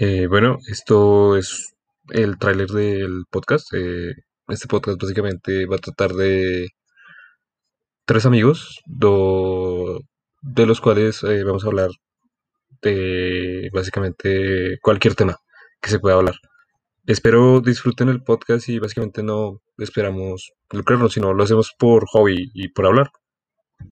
Eh, bueno, esto es el tráiler del podcast. Eh, este podcast básicamente va a tratar de tres amigos, do- de los cuales eh, vamos a hablar de básicamente cualquier tema que se pueda hablar. Espero disfruten el podcast y básicamente no esperamos lucrarnos, sino lo hacemos por hobby y por hablar.